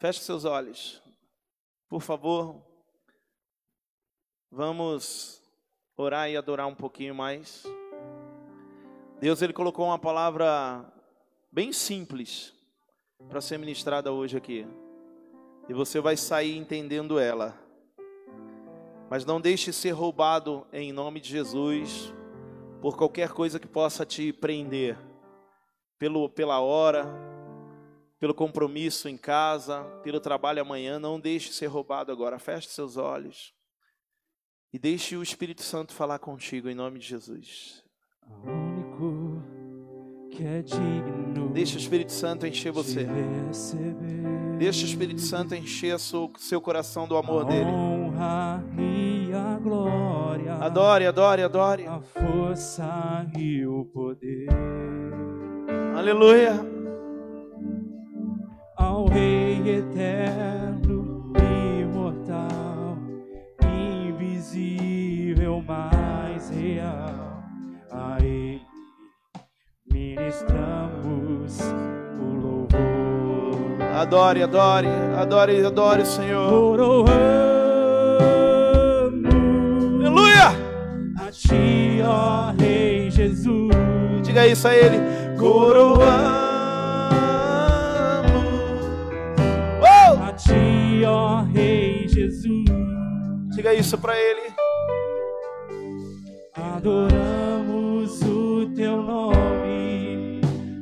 Feche seus olhos. Por favor, vamos orar e adorar um pouquinho mais. Deus ele colocou uma palavra bem simples para ser ministrada hoje aqui. E você vai sair entendendo ela. Mas não deixe ser roubado em nome de Jesus por qualquer coisa que possa te prender. Pelo, pela hora, pelo compromisso em casa, pelo trabalho amanhã, não deixe ser roubado agora. Feche seus olhos e deixe o Espírito Santo falar contigo em nome de Jesus único que é digno. Deixa o Espírito Santo encher você. Deixa o Espírito Santo encher seu, seu coração do amor dele. Honra e a glória. Adore, adore, adore. A força e o poder. Aleluia. Ao Rei eterno, imortal, invisível, mais real a Ele ministramos o louvor. Adore, adore, adore, adore o Senhor. Coroamos Aleluia! a Ti, ó Rei Jesus. Diga isso a Ele. Coroamos. Diga isso para Ele. Adoramos o teu nome,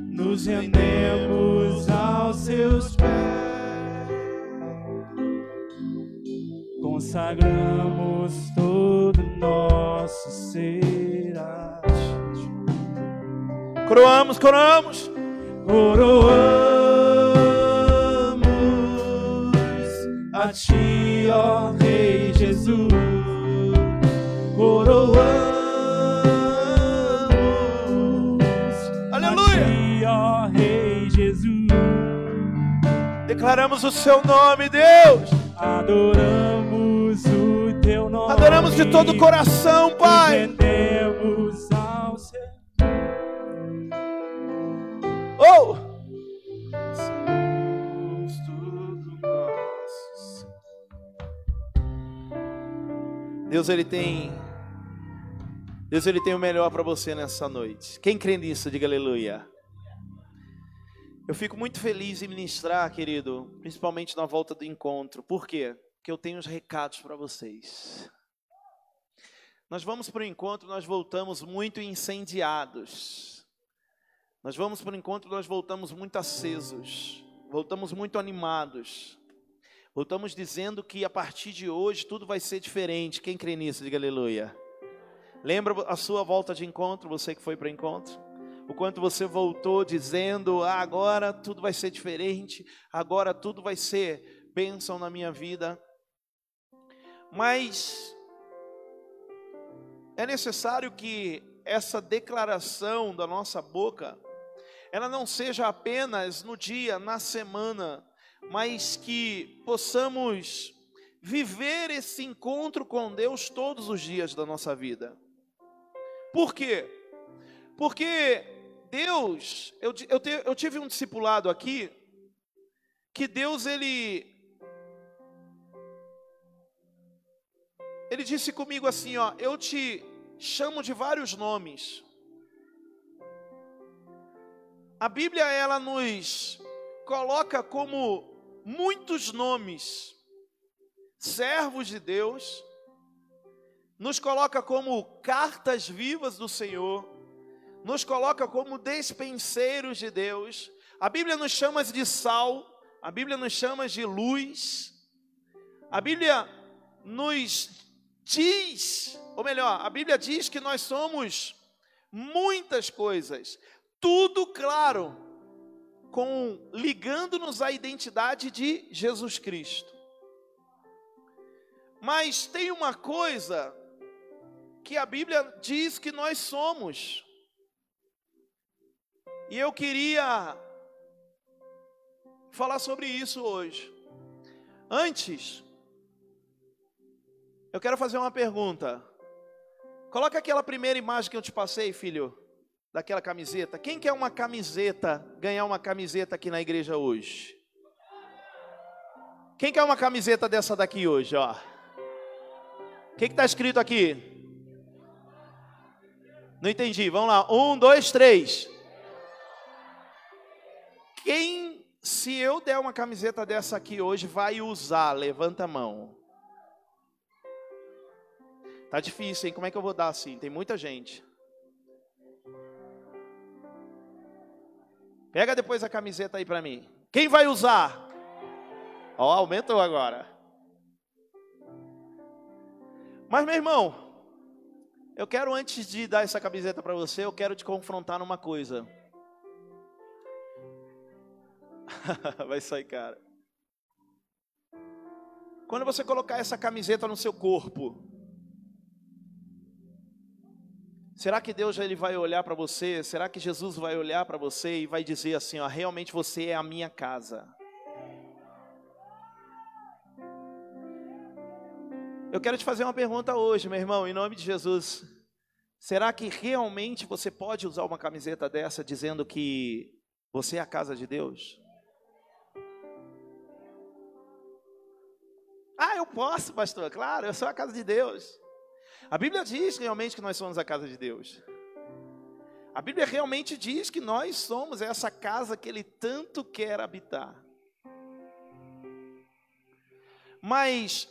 nos rendemos aos seus pés, consagramos todo nosso ser a ti. Coroamos, coroamos. Coroamos a ti, ó Rei Jesus. Coroamos Aleluia. ti, ó Rei Jesus. Declaramos o seu nome, Deus. Adoramos o teu nome. Adoramos de todo o coração, Pai. rendemos ao seu Oh! Deus ele tem Deus ele tem o melhor para você nessa noite. Quem crê nisso, diga aleluia. Eu fico muito feliz em ministrar, querido, principalmente na volta do encontro. Por quê? Porque eu tenho uns recados para vocês. Nós vamos para o encontro, nós voltamos muito incendiados. Nós vamos para o encontro, nós voltamos muito acesos, voltamos muito animados. Voltamos dizendo que a partir de hoje tudo vai ser diferente. Quem crê nisso, diga aleluia. Lembra a sua volta de encontro, você que foi para o encontro? O quanto você voltou dizendo: ah, agora tudo vai ser diferente, agora tudo vai ser bênção na minha vida. Mas é necessário que essa declaração da nossa boca, ela não seja apenas no dia, na semana, mas que possamos viver esse encontro com Deus todos os dias da nossa vida. Por quê? Porque Deus, eu, eu, te, eu tive um discipulado aqui, que Deus, ele, ele disse comigo assim, ó, eu te chamo de vários nomes. A Bíblia, ela nos coloca como muitos nomes, servos de Deus, nos coloca como cartas vivas do Senhor, nos coloca como despenseiros de Deus. A Bíblia nos chama de sal, a Bíblia nos chama de luz. A Bíblia nos diz, ou melhor, a Bíblia diz que nós somos muitas coisas. Tudo claro, com ligando-nos à identidade de Jesus Cristo. Mas tem uma coisa que a Bíblia diz que nós somos. E eu queria falar sobre isso hoje. Antes, eu quero fazer uma pergunta. Coloca aquela primeira imagem que eu te passei, filho, daquela camiseta. Quem quer uma camiseta, ganhar uma camiseta aqui na igreja hoje? Quem quer uma camiseta dessa daqui hoje, ó? O que está escrito aqui? Não entendi. Vamos lá. Um, dois, três. Quem, se eu der uma camiseta dessa aqui hoje, vai usar? Levanta a mão. Tá difícil, hein? Como é que eu vou dar assim? Tem muita gente. Pega depois a camiseta aí para mim. Quem vai usar? Ó, aumentou agora. Mas meu irmão, eu quero antes de dar essa camiseta para você, eu quero te confrontar numa coisa. vai sair cara. Quando você colocar essa camiseta no seu corpo, será que Deus ele vai olhar para você? Será que Jesus vai olhar para você e vai dizer assim, ó, realmente você é a minha casa? Eu quero te fazer uma pergunta hoje, meu irmão, em nome de Jesus. Será que realmente você pode usar uma camiseta dessa dizendo que você é a casa de Deus? Ah, eu posso, pastor. Claro, eu sou a casa de Deus. A Bíblia diz realmente que nós somos a casa de Deus. A Bíblia realmente diz que nós somos essa casa que Ele tanto quer habitar. Mas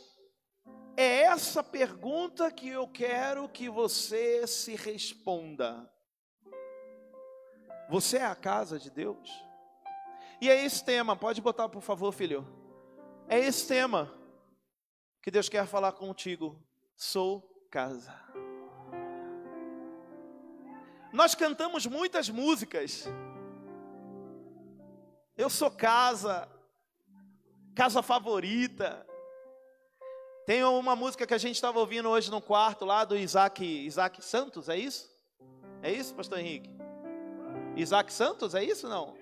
é essa pergunta que eu quero que você se responda. Você é a casa de Deus? E é esse tema, pode botar por favor, filho. É esse tema que Deus quer falar contigo. Sou casa. Nós cantamos muitas músicas. Eu sou casa, casa favorita. Tem uma música que a gente estava ouvindo hoje no quarto lá do Isaac, Isaac Santos, é isso? É isso, pastor Henrique? Isaac Santos, é isso não?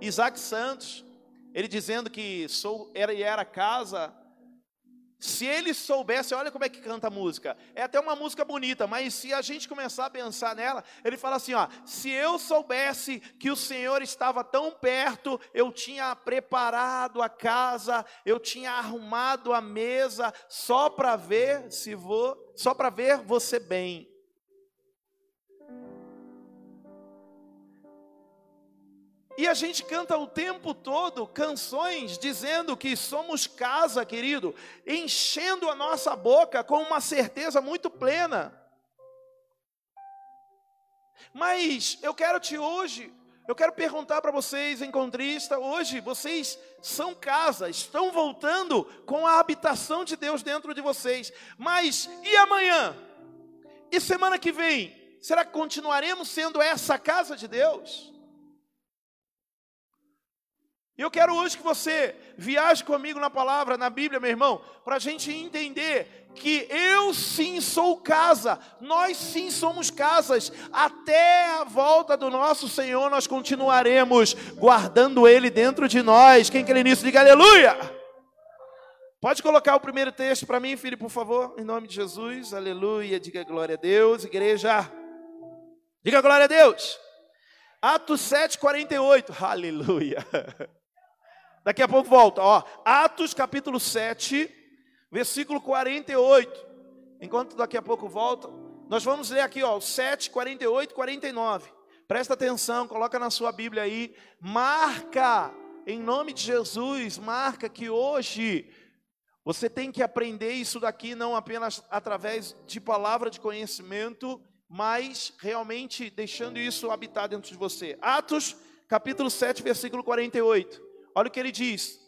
Isaac Santos, ele dizendo que sou, era e era casa se ele soubesse, olha como é que canta a música. É até uma música bonita, mas se a gente começar a pensar nela, ele fala assim: ó, se eu soubesse que o Senhor estava tão perto, eu tinha preparado a casa, eu tinha arrumado a mesa só para ver se vou, só para ver você bem. E a gente canta o tempo todo canções dizendo que somos casa, querido, enchendo a nossa boca com uma certeza muito plena. Mas eu quero te hoje, eu quero perguntar para vocês, encontrista, hoje vocês são casa, estão voltando com a habitação de Deus dentro de vocês. Mas e amanhã? E semana que vem? Será que continuaremos sendo essa casa de Deus? E eu quero hoje que você viaje comigo na palavra, na Bíblia, meu irmão, para a gente entender que eu sim sou casa, nós sim somos casas, até a volta do nosso Senhor nós continuaremos guardando Ele dentro de nós. Quem crê nisso, diga aleluia! Pode colocar o primeiro texto para mim, filho, por favor, em nome de Jesus, aleluia, diga glória a Deus, igreja, diga glória a Deus. Atos 7, 48, aleluia. Daqui a pouco volta, ó. Atos capítulo 7, versículo 48. Enquanto daqui a pouco volta, nós vamos ler aqui, ó, 7, 48 49. Presta atenção, coloca na sua Bíblia aí. Marca, em nome de Jesus, marca que hoje você tem que aprender isso daqui não apenas através de palavra de conhecimento, mas realmente deixando isso habitar dentro de você. Atos capítulo 7, versículo 48. Olha o que ele diz: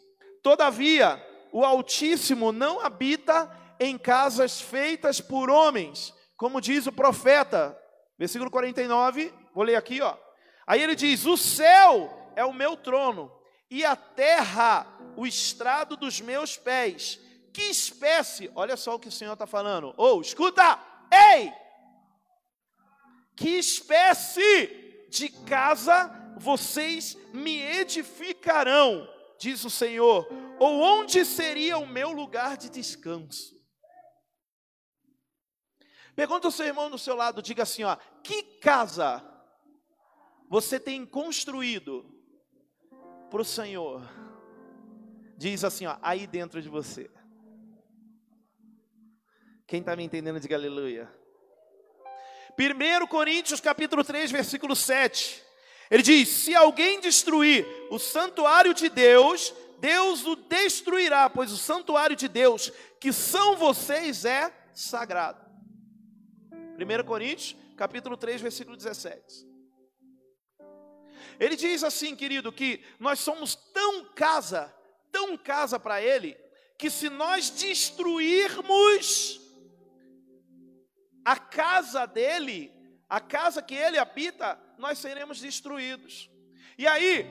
Todavia, o Altíssimo não habita em casas feitas por homens, como diz o profeta, versículo 49, vou ler aqui, ó. Aí ele diz: O céu é o meu trono, e a terra o estrado dos meus pés. Que espécie, olha só o que o Senhor está falando. Ou, oh, escuta, ei! Que espécie de casa vocês me edificarão, diz o Senhor, ou onde seria o meu lugar de descanso? Pergunta ao seu irmão do seu lado, diga assim: ó, que casa você tem construído para o Senhor? diz assim, ó, aí dentro de você. Quem está me entendendo, diga aleluia. 1 Coríntios capítulo 3, versículo 7. Ele diz: Se alguém destruir o santuário de Deus, Deus o destruirá, pois o santuário de Deus, que são vocês, é sagrado. 1 Coríntios, capítulo 3, versículo 17. Ele diz assim, querido, que nós somos tão casa, tão casa para Ele, que se nós destruirmos a casa dele, a casa que ele habita, nós seremos destruídos. E aí,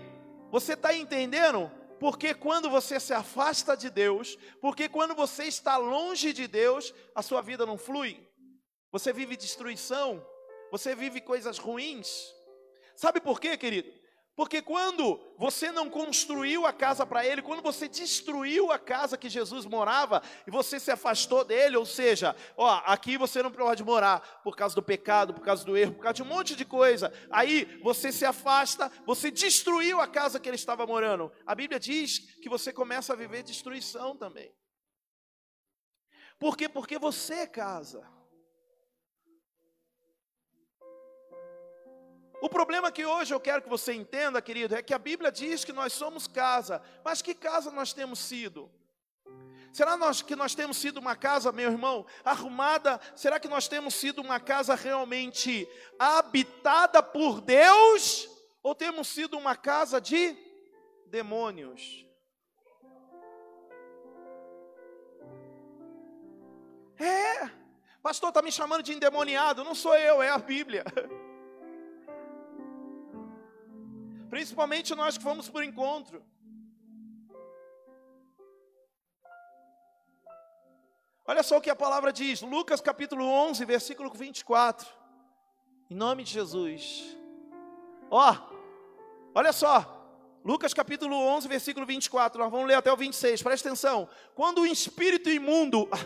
você está entendendo? Porque quando você se afasta de Deus, porque quando você está longe de Deus, a sua vida não flui. Você vive destruição, você vive coisas ruins. Sabe por quê, querido? Porque quando você não construiu a casa para ele, quando você destruiu a casa que Jesus morava e você se afastou dele, ou seja, ó, aqui você não pode morar por causa do pecado, por causa do erro, por causa de um monte de coisa. Aí você se afasta, você destruiu a casa que ele estava morando. A Bíblia diz que você começa a viver destruição também. Por quê? Porque você é casa. O problema que hoje eu quero que você entenda, querido, é que a Bíblia diz que nós somos casa, mas que casa nós temos sido? Será nós, que nós temos sido uma casa, meu irmão, arrumada? Será que nós temos sido uma casa realmente habitada por Deus? Ou temos sido uma casa de demônios? É, pastor está me chamando de endemoniado, não sou eu, é a Bíblia. Principalmente nós que fomos por encontro. Olha só o que a palavra diz, Lucas capítulo 11, versículo 24. Em nome de Jesus. Ó, olha só. Lucas capítulo 11, versículo 24. Nós vamos ler até o 26. Presta atenção. Quando o espírito imundo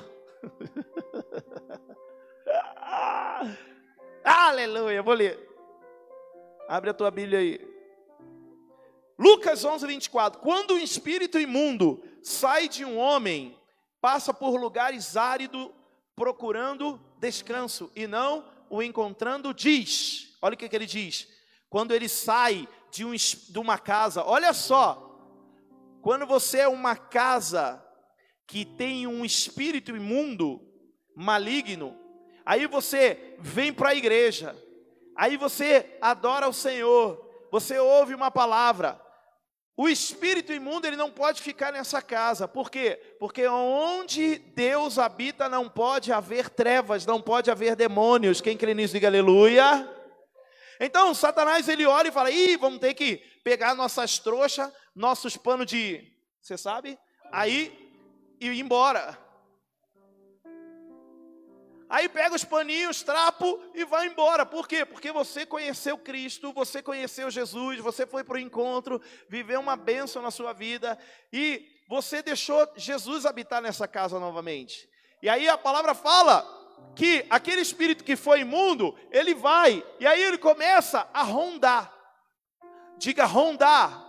Aleluia, vou ler. Abre a tua Bíblia aí. Lucas 11, 24. Quando o espírito imundo sai de um homem, passa por lugares áridos procurando descanso e não o encontrando, diz: olha o que, que ele diz. Quando ele sai de, um, de uma casa, olha só, quando você é uma casa que tem um espírito imundo, maligno, aí você vem para a igreja, aí você adora o Senhor, você ouve uma palavra, o espírito imundo ele não pode ficar nessa casa. Por quê? Porque onde Deus habita não pode haver trevas, não pode haver demônios. Quem crê nisso diga aleluia. Então, Satanás ele olha e fala: "Ih, vamos ter que pegar nossas trouxas, nossos panos de, você sabe? Aí e ir embora. Aí pega os paninhos, trapo e vai embora. Por quê? Porque você conheceu Cristo, você conheceu Jesus, você foi para o encontro, viveu uma bênção na sua vida e você deixou Jesus habitar nessa casa novamente. E aí a palavra fala que aquele espírito que foi imundo, ele vai, e aí ele começa a rondar. Diga rondar.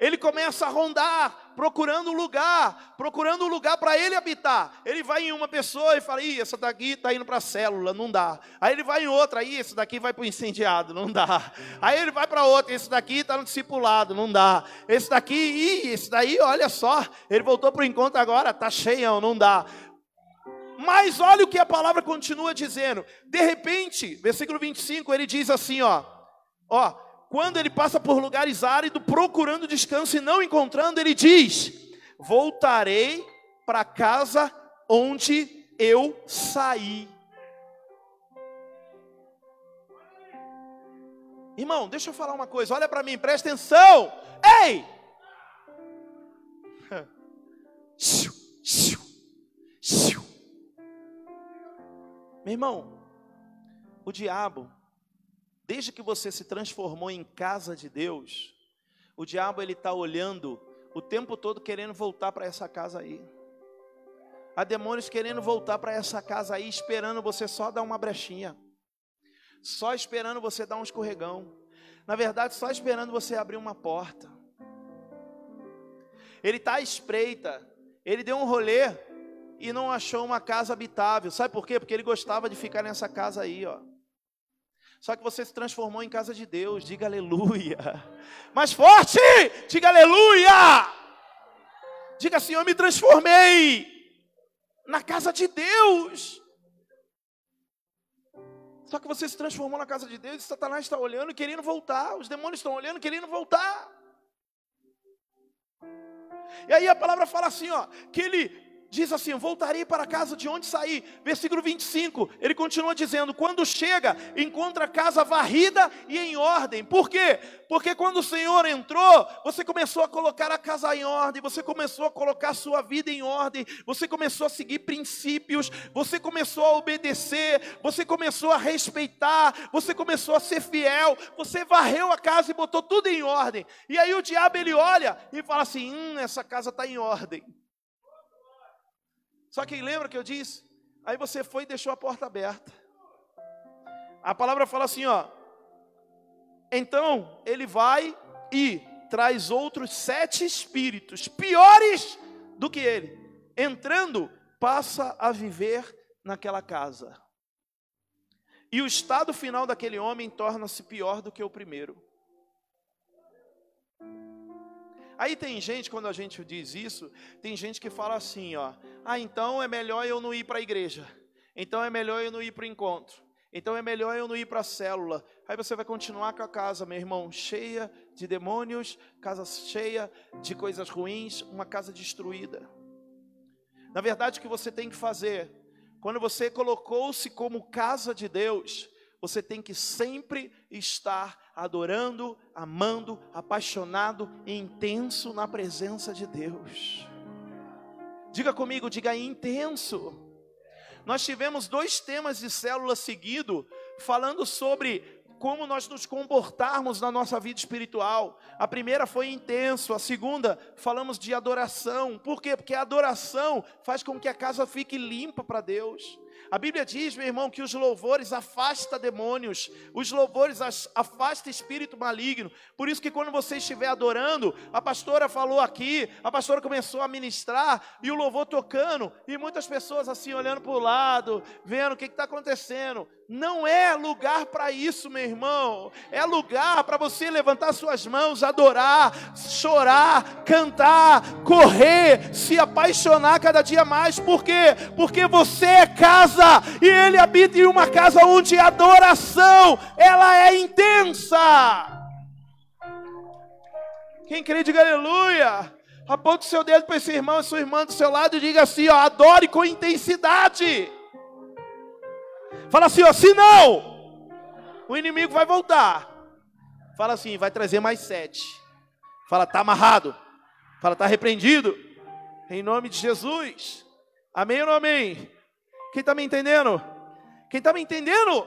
Ele começa a rondar procurando um lugar, procurando um lugar para ele habitar. Ele vai em uma pessoa e fala: Ih, essa daqui está indo para a célula, não dá. Aí ele vai em outra, aí esse daqui vai para o incendiado, não dá. Aí ele vai para outra, esse daqui está no discipulado, não dá. Esse daqui, ih, esse daí, olha só, ele voltou para o encontro agora, está cheião, não dá. Mas olha o que a palavra continua dizendo. De repente, versículo 25, ele diz assim, ó, ó, quando ele passa por lugares áridos procurando descanso e não encontrando, ele diz: Voltarei para casa onde eu saí. Irmão, deixa eu falar uma coisa, olha para mim, presta atenção. Ei! Meu irmão, o diabo Desde que você se transformou em casa de Deus, o diabo ele está olhando o tempo todo querendo voltar para essa casa aí. Há demônios querendo voltar para essa casa aí, esperando você só dar uma brechinha, só esperando você dar um escorregão. Na verdade, só esperando você abrir uma porta. Ele está à espreita. Ele deu um rolê e não achou uma casa habitável. Sabe por quê? Porque ele gostava de ficar nessa casa aí, ó. Só que você se transformou em casa de Deus. Diga aleluia. Mais forte! Diga aleluia! Diga assim: Eu me transformei na casa de Deus. Só que você se transformou na casa de Deus e Satanás está olhando querendo voltar. Os demônios estão olhando querendo voltar. E aí a palavra fala assim, ó, que ele diz assim: Voltarei para casa de onde saí. Versículo 25, ele continua dizendo: Quando chega, encontra a casa varrida e em ordem. Por quê? Porque quando o Senhor entrou, você começou a colocar a casa em ordem, você começou a colocar a sua vida em ordem, você começou a seguir princípios, você começou a obedecer, você começou a respeitar, você começou a ser fiel, você varreu a casa e botou tudo em ordem. E aí o diabo ele olha e fala assim: Hum, essa casa está em ordem. Só que lembra que eu disse? Aí você foi e deixou a porta aberta. A palavra fala assim, ó. Então ele vai e traz outros sete espíritos piores do que ele. Entrando, passa a viver naquela casa. E o estado final daquele homem torna-se pior do que o primeiro. Aí tem gente, quando a gente diz isso, tem gente que fala assim, ó, ah, então é melhor eu não ir para a igreja. Então é melhor eu não ir para o encontro. Então é melhor eu não ir para a célula. Aí você vai continuar com a casa, meu irmão, cheia de demônios, casa cheia de coisas ruins, uma casa destruída. Na verdade, o que você tem que fazer, quando você colocou-se como casa de Deus, você tem que sempre estar adorando, amando, apaixonado e intenso na presença de Deus. Diga comigo, diga intenso. Nós tivemos dois temas de célula seguido falando sobre como nós nos comportarmos na nossa vida espiritual. A primeira foi intenso, a segunda falamos de adoração. Por quê? Porque a adoração faz com que a casa fique limpa para Deus. A Bíblia diz, meu irmão, que os louvores afasta demônios, os louvores afasta espírito maligno. Por isso que quando você estiver adorando, a pastora falou aqui, a pastora começou a ministrar e o louvor tocando e muitas pessoas assim olhando para o lado, vendo o que está acontecendo. Não é lugar para isso, meu irmão. É lugar para você levantar suas mãos, adorar, chorar, cantar, correr, se apaixonar cada dia mais. Por quê? Porque você é casa e ele habita em uma casa onde a adoração ela é intensa. Quem crê, diga aleluia. Aponte o seu dedo para esse irmão e sua irmã do seu lado e diga assim: ó, adore com intensidade. Fala assim, ó, se não, o inimigo vai voltar. Fala assim, vai trazer mais sete. Fala, tá amarrado. Fala, tá repreendido. Em nome de Jesus. Amém ou não amém? Quem está me entendendo? Quem está me entendendo?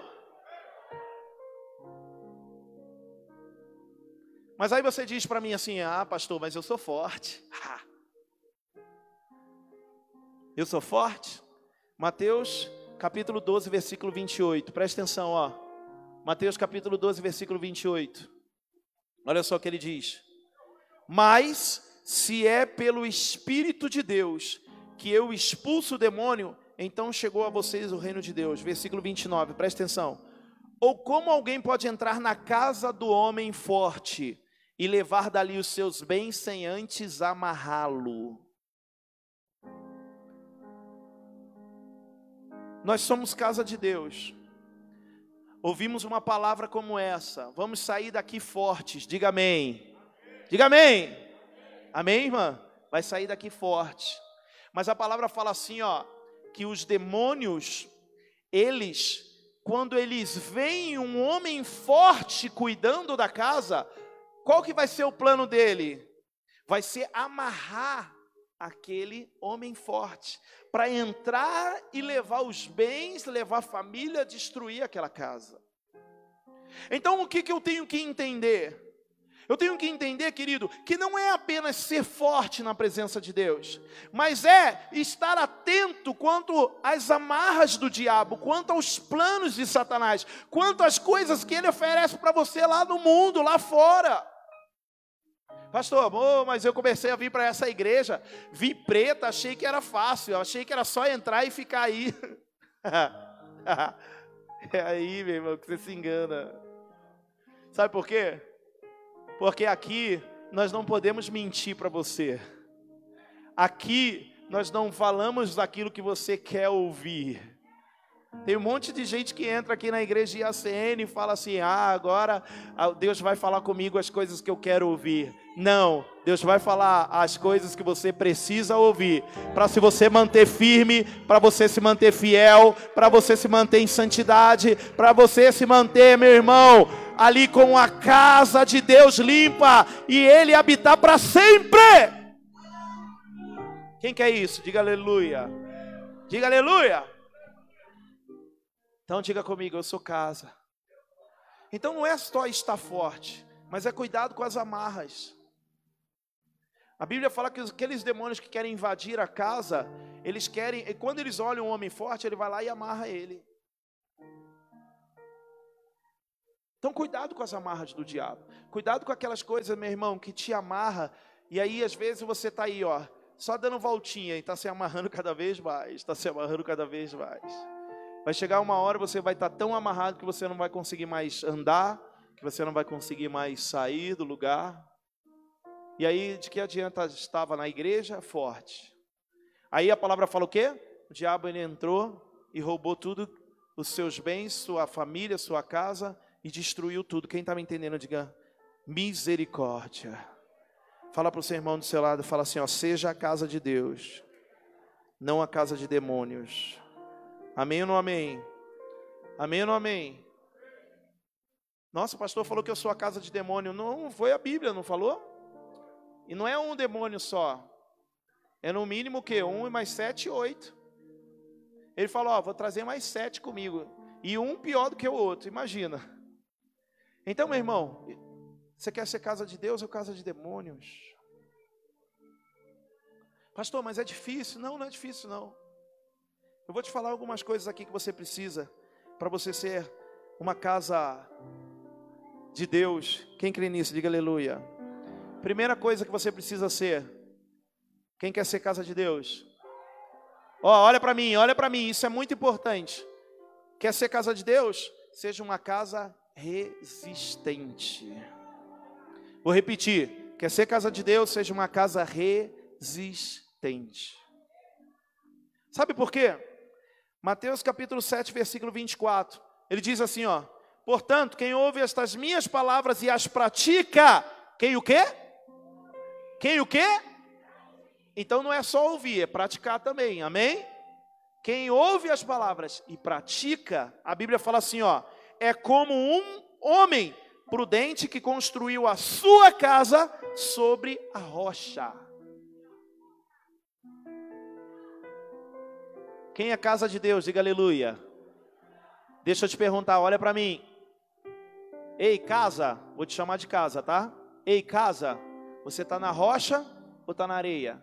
Mas aí você diz para mim assim: ah, pastor, mas eu sou forte. Eu sou forte. Mateus capítulo 12, versículo 28. Presta atenção, ó. Mateus capítulo 12, versículo 28. Olha só o que ele diz. Mas se é pelo Espírito de Deus que eu expulso o demônio, então chegou a vocês o reino de Deus. Versículo 29, presta atenção. Ou como alguém pode entrar na casa do homem forte e levar dali os seus bens sem antes amarrá-lo? Nós somos casa de Deus. Ouvimos uma palavra como essa. Vamos sair daqui fortes. Diga amém. Diga amém. Amém, irmã? Vai sair daqui forte. Mas a palavra fala assim, ó, que os demônios, eles, quando eles veem um homem forte cuidando da casa, qual que vai ser o plano dele? Vai ser amarrar aquele homem forte para entrar e levar os bens, levar a família, destruir aquela casa. Então o que, que eu tenho que entender? Eu tenho que entender, querido, que não é apenas ser forte na presença de Deus, mas é estar atento quanto às amarras do diabo, quanto aos planos de Satanás, quanto às coisas que ele oferece para você lá no mundo, lá fora. Pastor, amor, mas eu comecei a vir para essa igreja, vi preta, achei que era fácil, achei que era só entrar e ficar aí. é aí, meu irmão, que você se engana. Sabe por quê? Porque aqui nós não podemos mentir para você. Aqui nós não falamos daquilo que você quer ouvir. Tem um monte de gente que entra aqui na igreja IACN e fala assim: ah, agora ah, Deus vai falar comigo as coisas que eu quero ouvir. Não, Deus vai falar as coisas que você precisa ouvir, para se você manter firme, para você se manter fiel, para você se manter em santidade, para você se manter, meu irmão, ali com a casa de Deus limpa e Ele habitar para sempre. Quem quer isso? Diga aleluia. Diga aleluia. Então diga comigo, eu sou casa. Então não é só estar forte, mas é cuidado com as amarras. A Bíblia fala que aqueles demônios que querem invadir a casa, eles querem, e quando eles olham um homem forte, ele vai lá e amarra ele. Então cuidado com as amarras do diabo. Cuidado com aquelas coisas, meu irmão, que te amarra. E aí às vezes você está aí, ó, só dando voltinha e está se amarrando cada vez mais, está se amarrando cada vez mais. Vai chegar uma hora você vai estar tá tão amarrado que você não vai conseguir mais andar, que você não vai conseguir mais sair do lugar. E aí, de que adianta estava na igreja forte? Aí a palavra fala o quê? O diabo ele entrou e roubou tudo, os seus bens, sua família, sua casa e destruiu tudo. Quem está me entendendo, diga misericórdia. Fala para o seu irmão do seu lado, fala assim, ó, seja a casa de Deus, não a casa de demônios. Amém ou não amém? Amém ou não amém? Nossa, o pastor falou que eu sou a casa de demônio. Não, foi a Bíblia, não falou? E não é um demônio só. É no mínimo o quê? Um e mais sete, oito. Ele falou, ó, vou trazer mais sete comigo. E um pior do que o outro, imagina. Então, meu irmão, você quer ser casa de Deus ou casa de demônios? Pastor, mas é difícil. Não, não é difícil não. Eu vou te falar algumas coisas aqui que você precisa para você ser uma casa de Deus. Quem crê nisso, diga aleluia. Primeira coisa que você precisa ser. Quem quer ser casa de Deus? Ó, olha para mim, olha para mim, isso é muito importante. Quer ser casa de Deus? Seja uma casa resistente. Vou repetir. Quer ser casa de Deus? Seja uma casa resistente. Sabe por quê? Mateus capítulo 7, versículo 24. Ele diz assim, ó: Portanto, quem ouve estas minhas palavras e as pratica, quem o quê? Quem o quê? Então não é só ouvir, é praticar também. Amém? Quem ouve as palavras e pratica, a Bíblia fala assim, ó, é como um homem prudente que construiu a sua casa sobre a rocha. Quem é casa de Deus? Diga aleluia. Deixa eu te perguntar, olha para mim. Ei, casa, vou te chamar de casa, tá? Ei, casa, você está na rocha ou está na areia?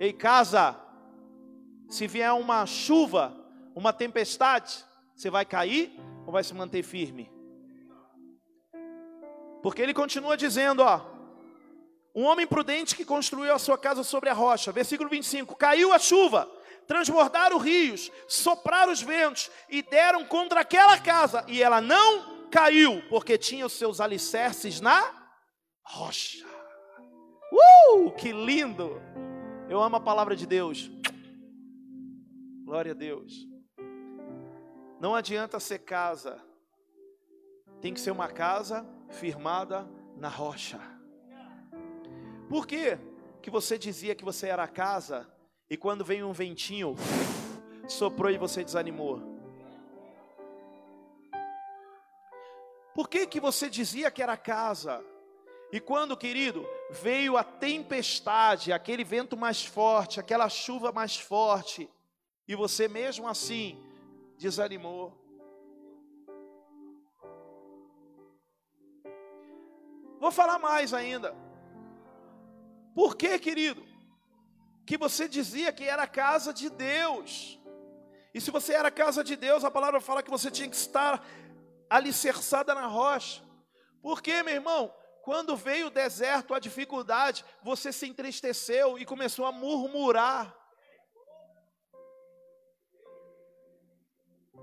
Ei, casa, se vier uma chuva, uma tempestade, você vai cair ou vai se manter firme? Porque ele continua dizendo, ó, um homem prudente que construiu a sua casa sobre a rocha. Versículo 25: Caiu a chuva, transbordaram rios, sopraram os ventos e deram contra aquela casa, e ela não caiu, porque tinha os seus alicerces na rocha. Uh, que lindo! Eu amo a palavra de Deus. Glória a Deus. Não adianta ser casa, tem que ser uma casa firmada na rocha. Por que que você dizia que você era casa e quando veio um ventinho, soprou e você desanimou? Por que que você dizia que era casa e quando, querido, veio a tempestade, aquele vento mais forte, aquela chuva mais forte, e você mesmo assim desanimou? Vou falar mais ainda. Por que, querido? Que você dizia que era a casa de Deus. E se você era a casa de Deus, a palavra fala que você tinha que estar alicerçada na rocha. Por quê, meu irmão? quando veio o deserto, a dificuldade, você se entristeceu e começou a murmurar.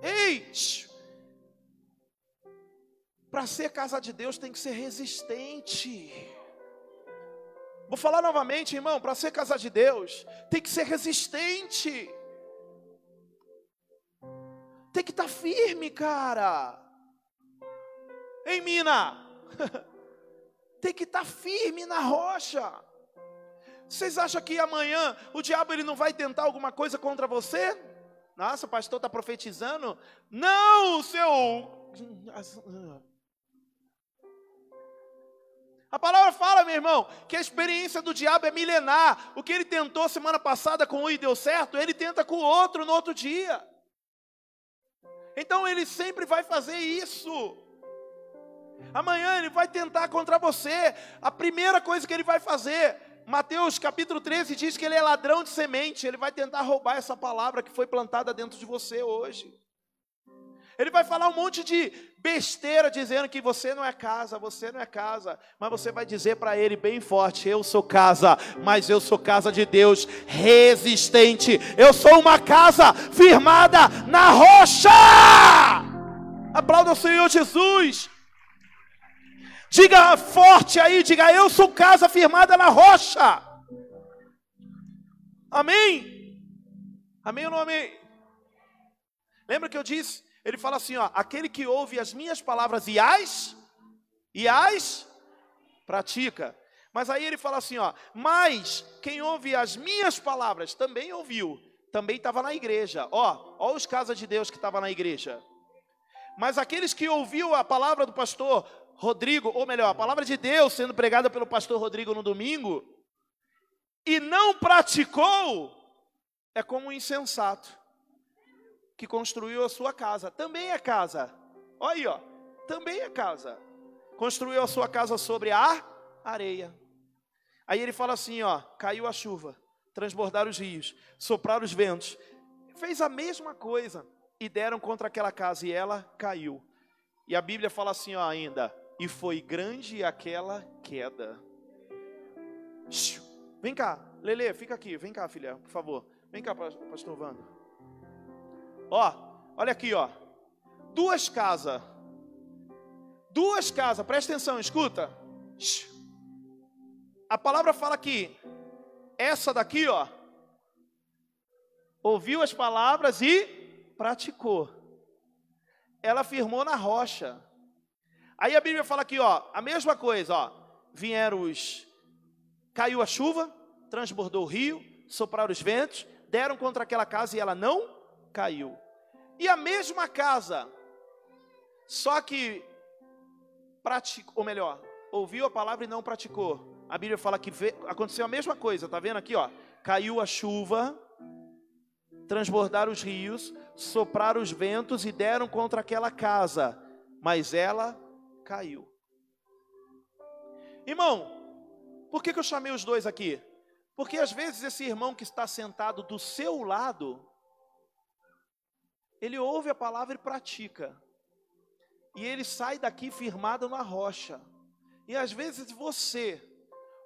Ei! Para ser casa de Deus tem que ser resistente. Vou falar novamente, irmão, para ser casa de Deus tem que ser resistente. Tem que estar tá firme, cara. Em mina. tem que estar tá firme na rocha. Vocês acham que amanhã o diabo ele não vai tentar alguma coisa contra você? Nossa, o pastor está profetizando. Não, seu. A palavra fala, meu irmão, que a experiência do diabo é milenar. O que ele tentou semana passada com um e deu certo, ele tenta com o outro no outro dia. Então ele sempre vai fazer isso. Amanhã ele vai tentar contra você. A primeira coisa que ele vai fazer Mateus capítulo 13 diz que ele é ladrão de semente, ele vai tentar roubar essa palavra que foi plantada dentro de você hoje. Ele vai falar um monte de besteira dizendo que você não é casa, você não é casa, mas você vai dizer para ele bem forte: Eu sou casa, mas eu sou casa de Deus, resistente. Eu sou uma casa firmada na rocha. Aplauda o Senhor Jesus. Diga forte aí, diga eu sou casa firmada na rocha. Amém? Amém ou não amém? Lembra que eu disse? Ele fala assim, ó, aquele que ouve as minhas palavras e as e as pratica. Mas aí ele fala assim, ó, mas quem ouve as minhas palavras também ouviu, também estava na igreja. Ó, ó os casas de Deus que estavam na igreja. Mas aqueles que ouviu a palavra do pastor, Rodrigo, ou melhor, a palavra de Deus sendo pregada pelo pastor Rodrigo no domingo, e não praticou, é como um insensato que construiu a sua casa. Também é casa. Olha aí, ó. Também é casa. Construiu a sua casa sobre a areia. Aí ele fala assim, ó, caiu a chuva, transbordaram os rios, sopraram os ventos. Fez a mesma coisa e deram contra aquela casa e ela caiu. E a Bíblia fala assim, ó, ainda: e foi grande aquela queda. Vem cá, Lele, fica aqui, vem cá, filha, por favor. Vem cá, pastor Wanda. Ó, olha aqui, ó. Duas casas. Duas casas, presta atenção, escuta. A palavra fala que essa daqui, ó, ouviu as palavras e praticou. Ela firmou na rocha. Aí a Bíblia fala aqui, ó, a mesma coisa, ó. Vieram os. Caiu a chuva, transbordou o rio, sopraram os ventos, deram contra aquela casa e ela não caiu. E a mesma casa, só que praticou, ou melhor, ouviu a palavra e não praticou. A Bíblia fala que aconteceu a mesma coisa, tá vendo aqui, ó? Caiu a chuva, transbordaram os rios, sopraram os ventos e deram contra aquela casa, mas ela caiu. Irmão, por que, que eu chamei os dois aqui? Porque às vezes esse irmão que está sentado do seu lado, ele ouve a palavra e pratica. E ele sai daqui firmado na rocha. E às vezes você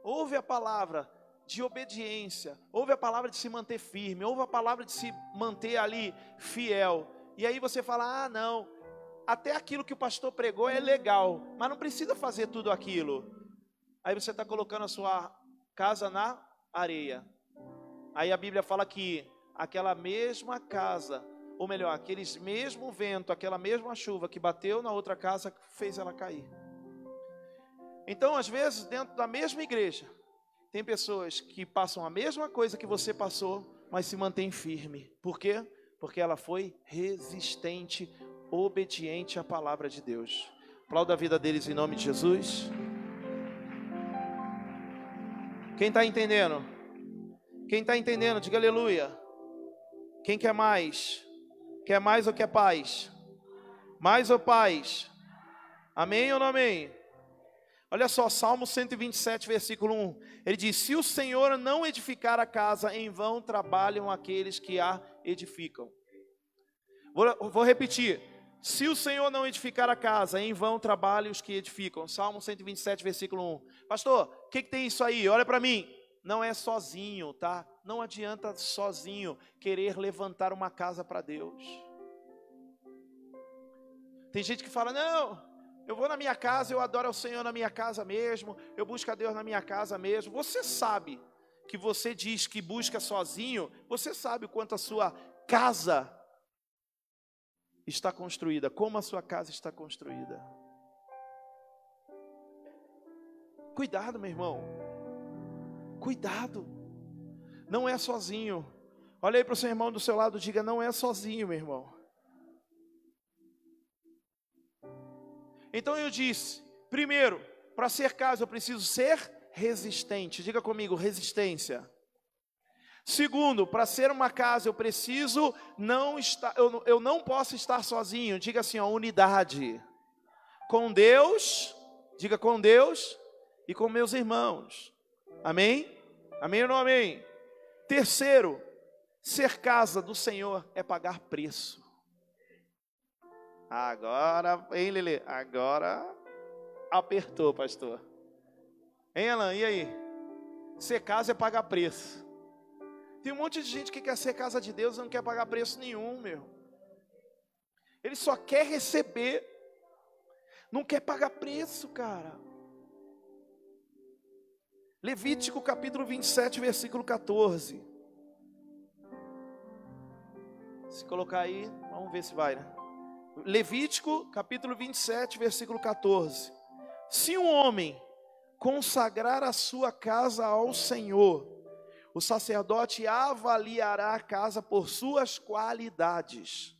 ouve a palavra de obediência, ouve a palavra de se manter firme, ouve a palavra de se manter ali fiel. E aí você fala: "Ah, não, até aquilo que o pastor pregou é legal, mas não precisa fazer tudo aquilo. Aí você está colocando a sua casa na areia. Aí a Bíblia fala que aquela mesma casa, ou melhor, aqueles mesmo vento, aquela mesma chuva que bateu na outra casa fez ela cair. Então, às vezes, dentro da mesma igreja, tem pessoas que passam a mesma coisa que você passou, mas se mantém firme. Por quê? Porque ela foi resistente obediente à palavra de Deus. Aplauda a vida deles em nome de Jesus. Quem está entendendo? Quem está entendendo, diga aleluia. Quem quer mais? Quer mais ou quer paz? Mais ou paz? Amém ou não amém? Olha só, Salmo 127, versículo 1. Ele diz: Se o Senhor não edificar a casa, em vão trabalham aqueles que a edificam. Vou, vou repetir. Se o Senhor não edificar a casa, em vão trabalham os que edificam. Salmo 127, versículo 1. Pastor, o que, que tem isso aí? Olha para mim. Não é sozinho, tá? Não adianta sozinho querer levantar uma casa para Deus. Tem gente que fala: não, eu vou na minha casa, eu adoro ao Senhor na minha casa mesmo, eu busco a Deus na minha casa mesmo. Você sabe que você diz que busca sozinho, você sabe o quanto a sua casa está construída, como a sua casa está construída. Cuidado, meu irmão. Cuidado. Não é sozinho. Olha aí para o seu irmão do seu lado, diga: não é sozinho, meu irmão. Então eu disse: primeiro, para ser casa eu preciso ser resistente. Diga comigo: resistência. Segundo, para ser uma casa eu preciso não estar, eu, eu não posso estar sozinho. Diga assim, ó, unidade. Com Deus, diga com Deus e com meus irmãos. Amém? Amém ou não amém? Terceiro, ser casa do Senhor é pagar preço. Agora, hein, Lele? Agora apertou, pastor. Hein, Alan? E aí? Ser casa é pagar preço. Tem um monte de gente que quer ser casa de Deus e não quer pagar preço nenhum, meu. Ele só quer receber, não quer pagar preço, cara. Levítico capítulo 27, versículo 14. Se colocar aí, vamos ver se vai, né? Levítico capítulo 27, versículo 14. Se um homem consagrar a sua casa ao Senhor, o sacerdote avaliará a casa por suas qualidades.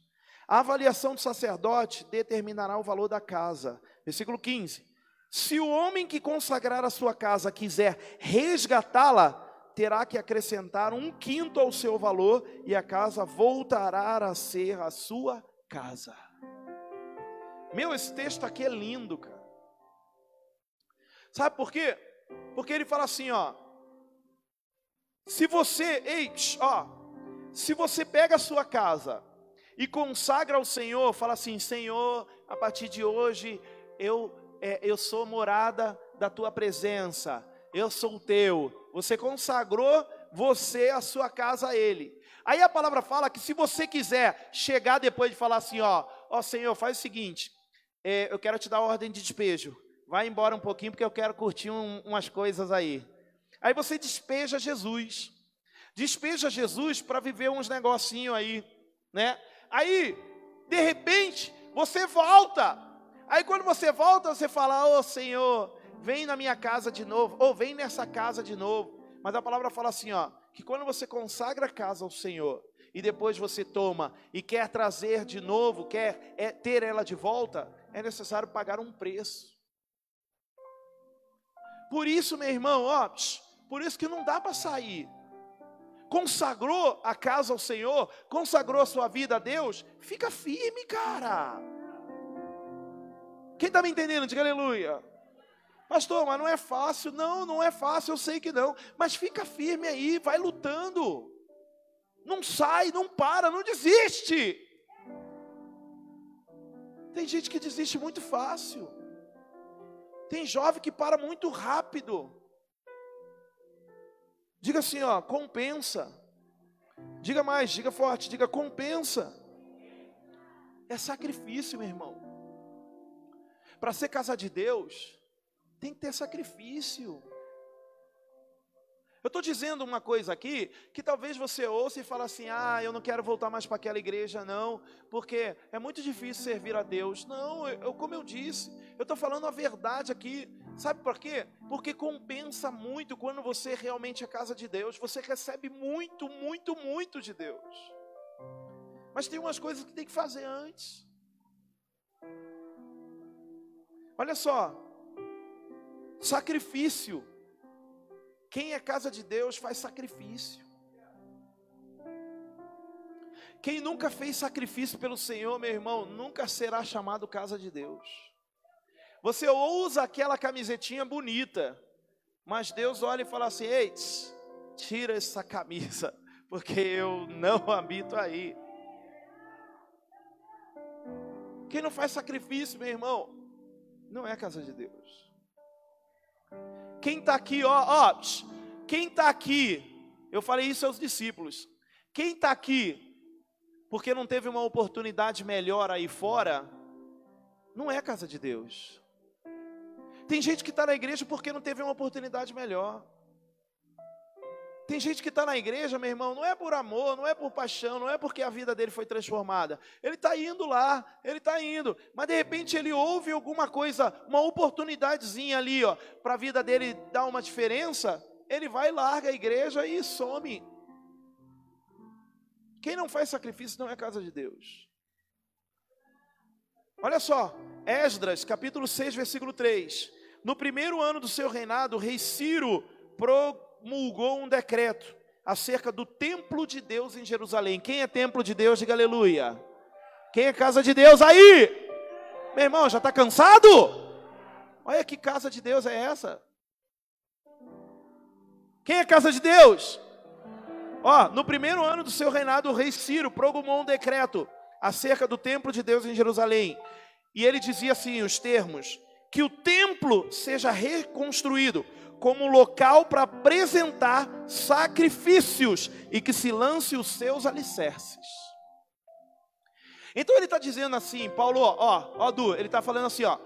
A avaliação do sacerdote determinará o valor da casa. Versículo 15. Se o homem que consagrar a sua casa quiser resgatá-la, terá que acrescentar um quinto ao seu valor e a casa voltará a ser a sua casa. Meu, esse texto aqui é lindo, cara. Sabe por quê? Porque ele fala assim, ó. Se você, ei, ó, se você pega a sua casa e consagra ao Senhor, fala assim, Senhor, a partir de hoje eu é, eu sou morada da tua presença, eu sou teu. Você consagrou você a sua casa a Ele. Aí a palavra fala que se você quiser chegar depois de falar assim, ó, ó Senhor, faz o seguinte, é, eu quero te dar ordem de despejo. Vai embora um pouquinho porque eu quero curtir um, umas coisas aí. Aí você despeja Jesus. Despeja Jesus para viver uns negocinho aí, né? Aí, de repente, você volta Aí quando você volta, você fala: Ô oh, Senhor, vem na minha casa de novo, ou vem nessa casa de novo. Mas a palavra fala assim: ó, que quando você consagra a casa ao Senhor, e depois você toma e quer trazer de novo, quer é, ter ela de volta, é necessário pagar um preço. Por isso, meu irmão, ó, por isso que não dá para sair. Consagrou a casa ao Senhor, consagrou a sua vida a Deus, fica firme, cara. Quem está me entendendo? Diga aleluia. Pastor, mas não é fácil. Não, não é fácil, eu sei que não. Mas fica firme aí, vai lutando. Não sai, não para, não desiste. Tem gente que desiste muito fácil. Tem jovem que para muito rápido. Diga assim, ó, compensa. Diga mais, diga forte, diga compensa. É sacrifício, meu irmão. Para ser casa de Deus, tem que ter sacrifício. Eu estou dizendo uma coisa aqui que talvez você ouça e fale assim: ah, eu não quero voltar mais para aquela igreja, não, porque é muito difícil servir a Deus. Não, eu, como eu disse, eu estou falando a verdade aqui. Sabe por quê? Porque compensa muito quando você realmente é casa de Deus. Você recebe muito, muito, muito de Deus. Mas tem umas coisas que tem que fazer antes. Olha só, sacrifício. Quem é casa de Deus faz sacrifício. Quem nunca fez sacrifício pelo Senhor, meu irmão, nunca será chamado casa de Deus. Você usa aquela camisetinha bonita, mas Deus olha e fala assim: Ei, tira essa camisa, porque eu não habito aí. Quem não faz sacrifício, meu irmão, não é casa de Deus. Quem está aqui, ó, ó, quem está aqui, eu falei isso aos discípulos. Quem está aqui porque não teve uma oportunidade melhor aí fora, não é casa de Deus. Tem gente que está na igreja porque não teve uma oportunidade melhor. Tem gente que está na igreja, meu irmão, não é por amor, não é por paixão, não é porque a vida dele foi transformada. Ele está indo lá, ele está indo, mas de repente ele ouve alguma coisa, uma oportunidadezinha ali, ó, para a vida dele dar uma diferença. Ele vai, larga a igreja e some. Quem não faz sacrifício não é casa de Deus. Olha só, Esdras, capítulo 6, versículo 3. No primeiro ano do seu reinado, o rei Ciro pro promulgou um decreto acerca do templo de Deus em Jerusalém. Quem é templo de Deus? Diga aleluia. Quem é casa de Deus aí? Meu irmão, já está cansado? Olha que casa de Deus é essa. Quem é casa de Deus? Ó, no primeiro ano do seu reinado, o rei Ciro promulgou um decreto acerca do templo de Deus em Jerusalém. E ele dizia assim: os termos: que o templo seja reconstruído como local para apresentar sacrifícios e que se lance os seus alicerces. Então ele está dizendo assim, Paulo, ó, ó, Du, ele está falando assim, ó,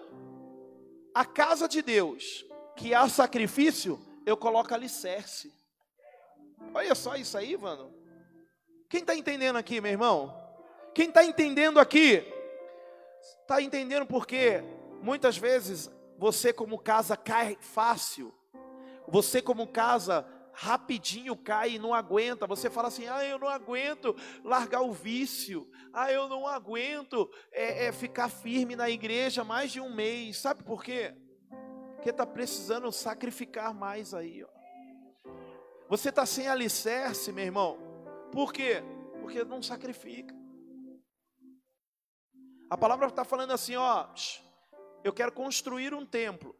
a casa de Deus, que há sacrifício, eu coloco alicerce. Olha só isso aí, mano. Quem está entendendo aqui, meu irmão? Quem está entendendo aqui? Está entendendo porque muitas vezes você, como casa, cai fácil você, como casa, rapidinho cai e não aguenta. Você fala assim: ah, eu não aguento largar o vício. Ah, eu não aguento é, é, ficar firme na igreja mais de um mês. Sabe por quê? Porque está precisando sacrificar mais aí. Ó. Você está sem alicerce, meu irmão. Por quê? Porque não sacrifica. A palavra está falando assim: ó, eu quero construir um templo.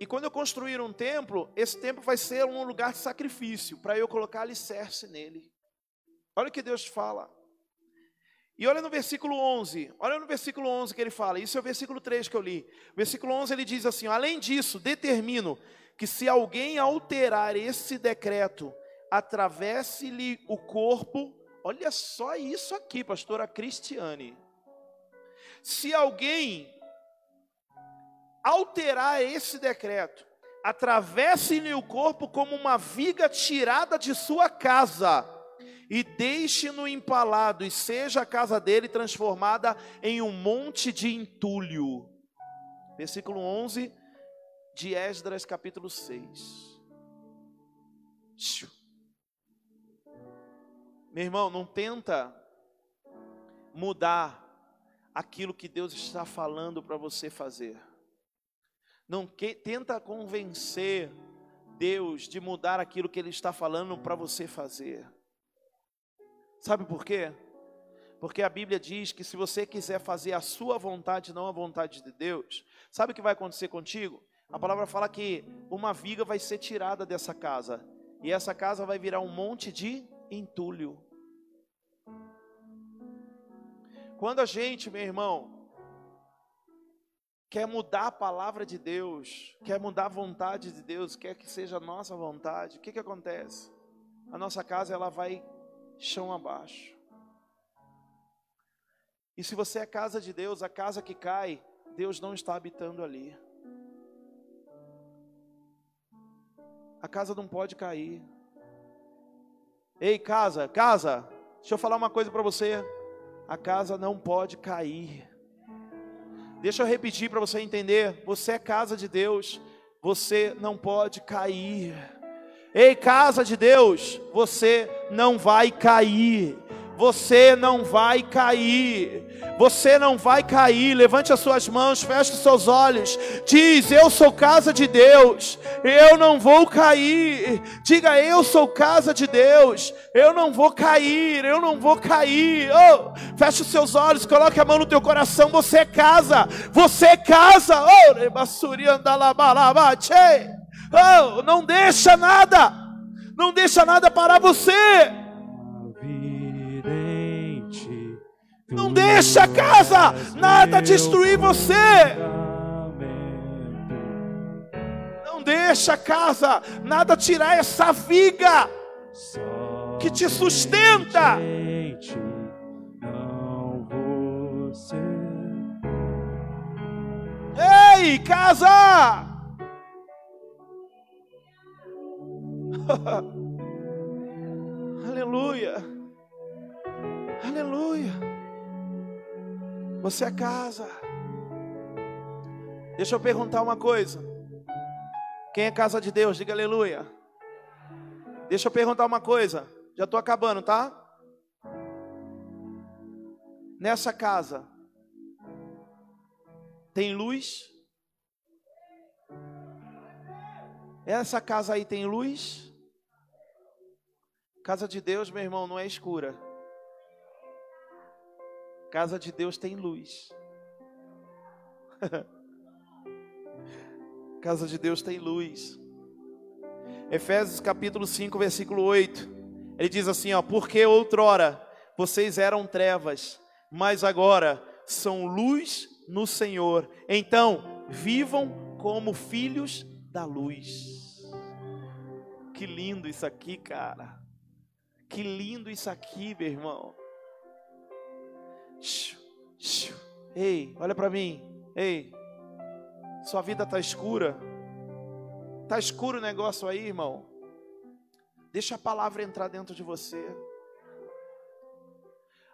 E quando eu construir um templo, esse templo vai ser um lugar de sacrifício, para eu colocar alicerce nele. Olha o que Deus fala. E olha no versículo 11, olha no versículo 11 que ele fala, isso é o versículo 3 que eu li. versículo 11 ele diz assim: Além disso, determino que se alguém alterar esse decreto, atravesse-lhe o corpo. Olha só isso aqui, pastora Cristiane. Se alguém alterar esse decreto. Atravesse-lhe o corpo como uma viga tirada de sua casa, e deixe-no empalado, e seja a casa dele transformada em um monte de entulho. Versículo 11 de Esdras, capítulo 6. Meu irmão, não tenta mudar aquilo que Deus está falando para você fazer não que, tenta convencer Deus de mudar aquilo que Ele está falando para você fazer. Sabe por quê? Porque a Bíblia diz que se você quiser fazer a sua vontade, não a vontade de Deus, sabe o que vai acontecer contigo? A palavra fala que uma viga vai ser tirada dessa casa, e essa casa vai virar um monte de entulho. Quando a gente, meu irmão, quer mudar a palavra de Deus, quer mudar a vontade de Deus, quer que seja a nossa vontade, o que, que acontece? A nossa casa ela vai chão abaixo. E se você é casa de Deus, a casa que cai, Deus não está habitando ali. A casa não pode cair. Ei, casa, casa, deixa eu falar uma coisa para você. A casa não pode cair. Deixa eu repetir para você entender. Você é casa de Deus, você não pode cair. Ei, casa de Deus, você não vai cair. Você não vai cair. Você não vai cair. Levante as suas mãos, feche os seus olhos. Diz: Eu sou casa de Deus. Eu não vou cair. Diga: Eu sou casa de Deus. Eu não vou cair. Eu não vou cair. Oh, feche os seus olhos. Coloque a mão no teu coração. Você é casa. Você é casa. Oh, não deixa nada. Não deixa nada parar você. Não deixa a casa, nada destruir você. Não deixa a casa, nada tirar essa viga que te sustenta. Ei, casa! Aleluia. Aleluia. Você é casa. Deixa eu perguntar uma coisa. Quem é casa de Deus? Diga aleluia. Deixa eu perguntar uma coisa. Já estou acabando, tá? Nessa casa, tem luz? Essa casa aí tem luz? Casa de Deus, meu irmão, não é escura. Casa de Deus tem luz. Casa de Deus tem luz. Efésios capítulo 5, versículo 8. Ele diz assim, ó: "Porque outrora vocês eram trevas, mas agora são luz no Senhor. Então, vivam como filhos da luz." Que lindo isso aqui, cara. Que lindo isso aqui, meu irmão. Ei, olha para mim. Ei, sua vida está escura. Está escuro o negócio aí, irmão. Deixa a palavra entrar dentro de você.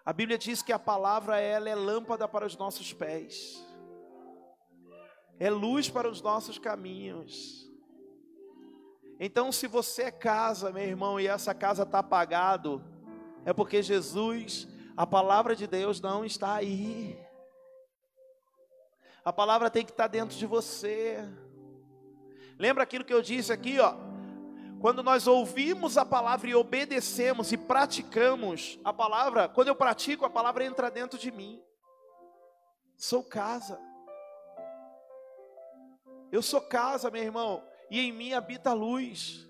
A Bíblia diz que a palavra ela é lâmpada para os nossos pés. É luz para os nossos caminhos. Então, se você é casa, meu irmão, e essa casa está apagado, é porque Jesus, a palavra de Deus não está aí. A palavra tem que estar dentro de você. Lembra aquilo que eu disse aqui, ó? Quando nós ouvimos a palavra e obedecemos e praticamos a palavra, quando eu pratico, a palavra entra dentro de mim. Sou casa. Eu sou casa, meu irmão e em mim habita a luz.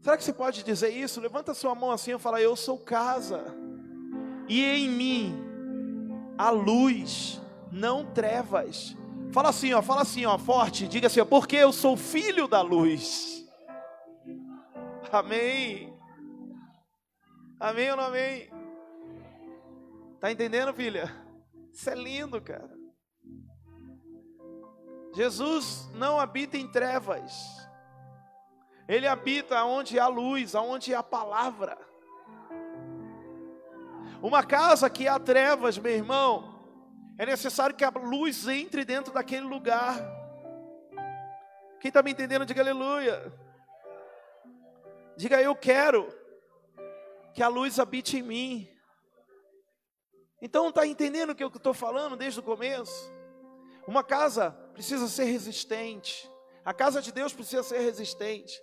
Será que você pode dizer isso? Levanta sua mão assim e fala: Eu sou casa, e em mim a luz, não trevas. Fala assim, ó, fala assim, ó, forte, diga assim, ó, porque eu sou filho da luz. Amém. Amém ou não amém? Tá entendendo, filha? Isso é lindo, cara. Jesus não habita em trevas. Ele habita onde há luz, onde há palavra. Uma casa que há trevas, meu irmão, é necessário que a luz entre dentro daquele lugar. Quem está me entendendo, diga aleluia. Diga eu quero que a luz habite em mim. Então está entendendo o que eu estou falando desde o começo? Uma casa precisa ser resistente. A casa de Deus precisa ser resistente.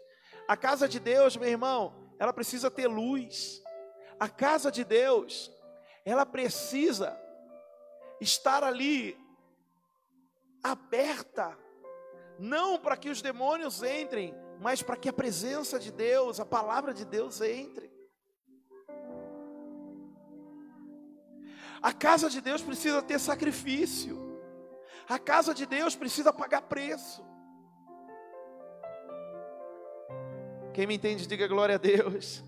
A casa de Deus, meu irmão, ela precisa ter luz. A casa de Deus, ela precisa estar ali aberta, não para que os demônios entrem, mas para que a presença de Deus, a palavra de Deus entre. A casa de Deus precisa ter sacrifício. A casa de Deus precisa pagar preço. Quem me entende, diga glória a Deus.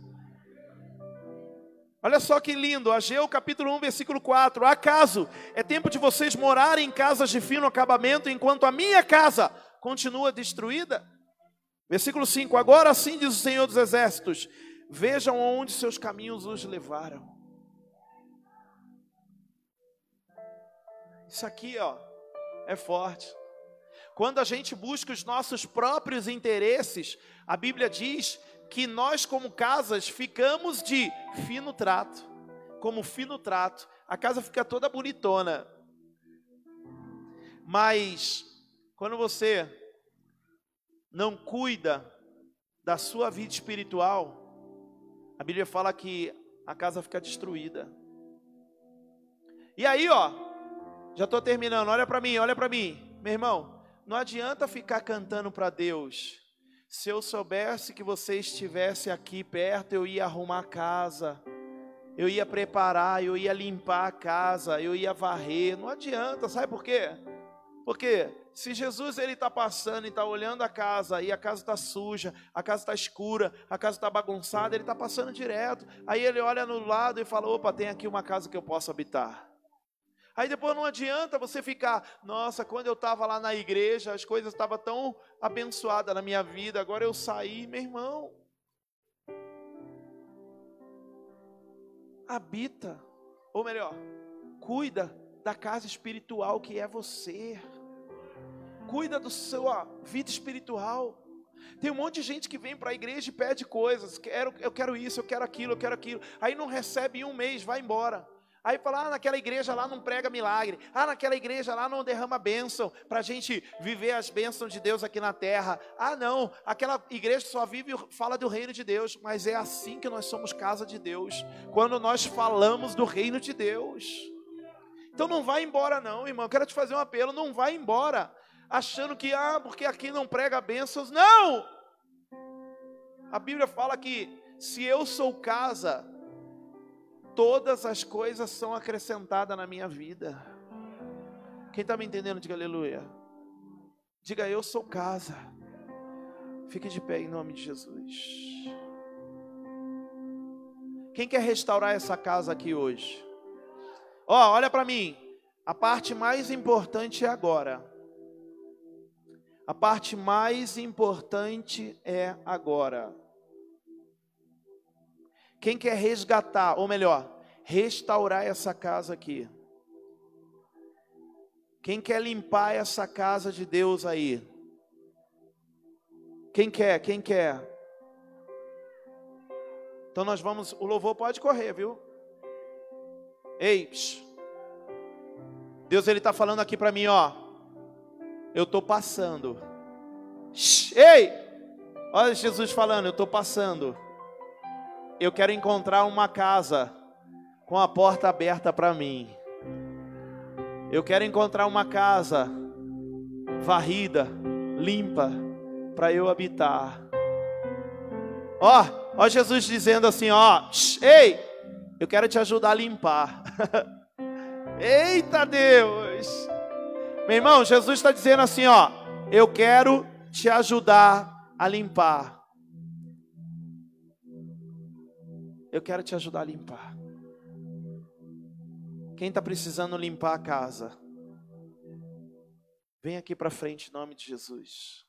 Olha só que lindo, Ageu capítulo 1, versículo 4. Acaso é tempo de vocês morarem em casas de fino acabamento, enquanto a minha casa continua destruída? Versículo 5: Agora sim diz o Senhor dos Exércitos: Vejam onde seus caminhos os levaram. Isso aqui, ó, é forte. Quando a gente busca os nossos próprios interesses, a Bíblia diz que nós, como casas, ficamos de fino trato. Como fino trato. A casa fica toda bonitona. Mas, quando você não cuida da sua vida espiritual, a Bíblia fala que a casa fica destruída. E aí, ó, já estou terminando. Olha para mim, olha para mim, meu irmão. Não adianta ficar cantando para Deus. Se eu soubesse que você estivesse aqui perto, eu ia arrumar a casa. eu ia preparar, eu ia limpar a casa, eu ia varrer. Não adianta, sabe por quê? Porque se Jesus ele está passando e está olhando a casa e a casa está suja, a casa está escura, a casa está bagunçada, ele está passando direto. Aí ele olha no lado e fala: opa, tem aqui uma casa que eu posso habitar. Aí depois não adianta você ficar, nossa, quando eu estava lá na igreja, as coisas estavam tão abençoadas na minha vida, agora eu saí, meu irmão. Habita, ou melhor, cuida da casa espiritual que é você. Cuida da sua vida espiritual. Tem um monte de gente que vem para a igreja e pede coisas. Quero, eu quero isso, eu quero aquilo, eu quero aquilo. Aí não recebe em um mês, vai embora. Aí fala, ah, naquela igreja lá não prega milagre. Ah, naquela igreja lá não derrama bênção para a gente viver as bênçãos de Deus aqui na terra. Ah, não, aquela igreja só vive fala do reino de Deus. Mas é assim que nós somos casa de Deus. Quando nós falamos do reino de Deus. Então não vai embora não, irmão. Eu quero te fazer um apelo, não vai embora. Achando que, ah, porque aqui não prega bênçãos. Não! A Bíblia fala que se eu sou casa todas as coisas são acrescentadas na minha vida. Quem está me entendendo, diga aleluia. Diga eu sou casa. Fique de pé em nome de Jesus. Quem quer restaurar essa casa aqui hoje? Ó, oh, olha para mim. A parte mais importante é agora. A parte mais importante é agora. Quem quer resgatar, ou melhor, restaurar essa casa aqui? Quem quer limpar essa casa de Deus aí? Quem quer? Quem quer? Então nós vamos, o louvor pode correr, viu? Ei, psh. Deus ele está falando aqui para mim, ó. Eu estou passando. Ei, olha Jesus falando, eu estou passando eu quero encontrar uma casa com a porta aberta para mim. Eu quero encontrar uma casa varrida, limpa, para eu habitar. Ó, ó Jesus dizendo assim, ó, ei, eu quero te ajudar a limpar. Eita Deus! Meu irmão, Jesus está dizendo assim, ó, eu quero te ajudar a limpar. Eu quero te ajudar a limpar. Quem está precisando limpar a casa, vem aqui para frente em nome de Jesus.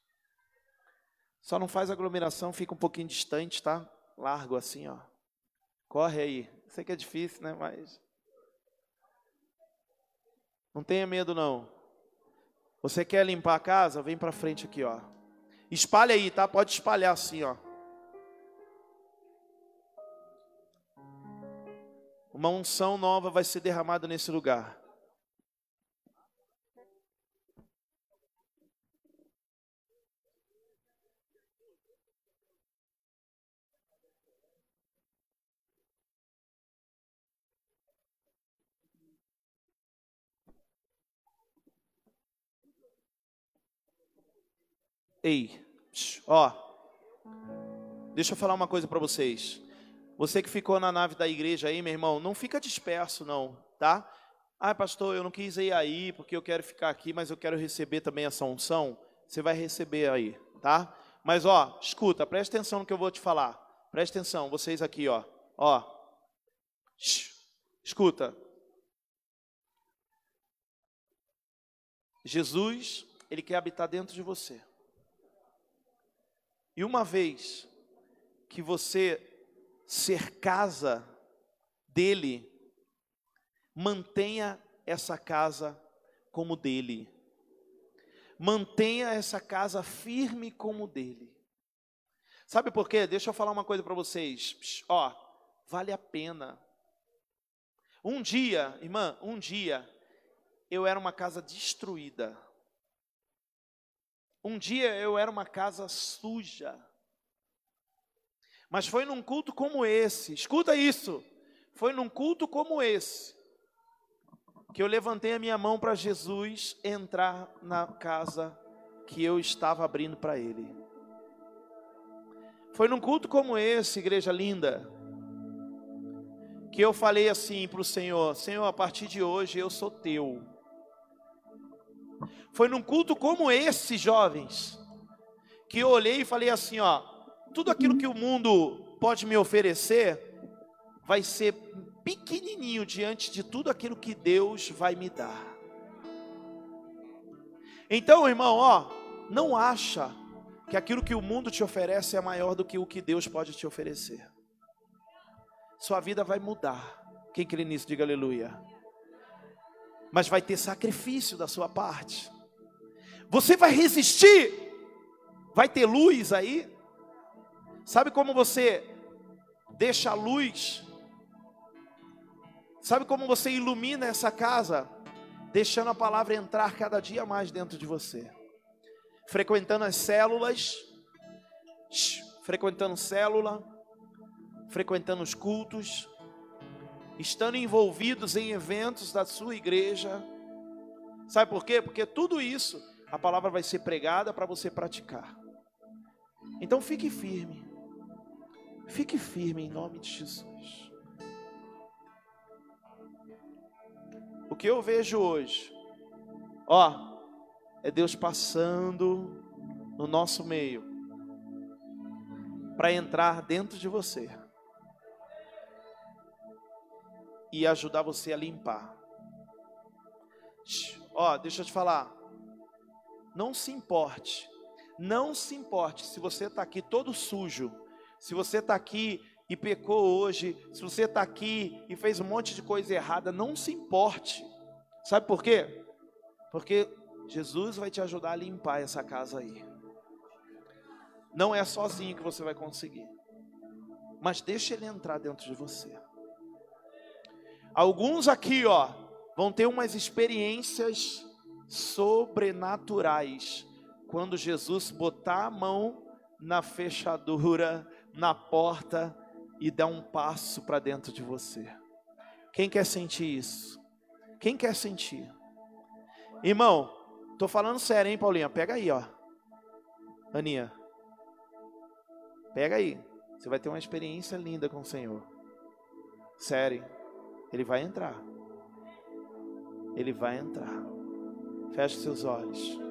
Só não faz aglomeração, fica um pouquinho distante, tá? Largo assim, ó. Corre aí. Sei que é difícil, né? Mas não tenha medo não. Você quer limpar a casa? Vem para frente aqui, ó. Espalha aí, tá? Pode espalhar assim, ó. Uma unção nova vai ser derramada nesse lugar. Ei, ó, deixa eu falar uma coisa para vocês. Você que ficou na nave da igreja aí, meu irmão, não fica disperso não, tá? Ah, pastor, eu não quis ir aí porque eu quero ficar aqui, mas eu quero receber também essa unção. Você vai receber aí, tá? Mas ó, escuta, presta atenção no que eu vou te falar. Presta atenção, vocês aqui, ó. Ó. Escuta. Jesus, ele quer habitar dentro de você. E uma vez que você ser casa dele, mantenha essa casa como dele. Mantenha essa casa firme como dele. Sabe por quê? Deixa eu falar uma coisa para vocês. Ó, vale a pena. Um dia, irmã, um dia, eu era uma casa destruída. Um dia eu era uma casa suja. Mas foi num culto como esse, escuta isso, foi num culto como esse, que eu levantei a minha mão para Jesus entrar na casa que eu estava abrindo para Ele. Foi num culto como esse, igreja linda, que eu falei assim para o Senhor: Senhor, a partir de hoje eu sou teu. Foi num culto como esse, jovens, que eu olhei e falei assim: ó, tudo aquilo que o mundo pode me oferecer vai ser pequenininho diante de tudo aquilo que Deus vai me dar. Então, irmão, ó, não acha que aquilo que o mundo te oferece é maior do que o que Deus pode te oferecer. Sua vida vai mudar. Quem crê nisso, diga aleluia. Mas vai ter sacrifício da sua parte. Você vai resistir. Vai ter luz aí. Sabe como você deixa a luz? Sabe como você ilumina essa casa? Deixando a palavra entrar cada dia mais dentro de você frequentando as células, frequentando célula, frequentando os cultos, estando envolvidos em eventos da sua igreja. Sabe por quê? Porque tudo isso a palavra vai ser pregada para você praticar. Então fique firme. Fique firme em nome de Jesus. O que eu vejo hoje, ó, é Deus passando no nosso meio para entrar dentro de você e ajudar você a limpar. Ó, deixa eu te falar. Não se importe. Não se importe se você está aqui todo sujo. Se você está aqui e pecou hoje. Se você está aqui e fez um monte de coisa errada. Não se importe. Sabe por quê? Porque Jesus vai te ajudar a limpar essa casa aí. Não é sozinho que você vai conseguir. Mas deixa ele entrar dentro de você. Alguns aqui, ó, vão ter umas experiências sobrenaturais quando Jesus botar a mão na fechadura, na porta e dar um passo para dentro de você. Quem quer sentir isso? Quem quer sentir? Irmão, Tô falando sério, hein, Paulinha? Pega aí, ó. Aninha. Pega aí. Você vai ter uma experiência linda com o Senhor. Sério. Ele vai entrar. Ele vai entrar. Feche seus olhos.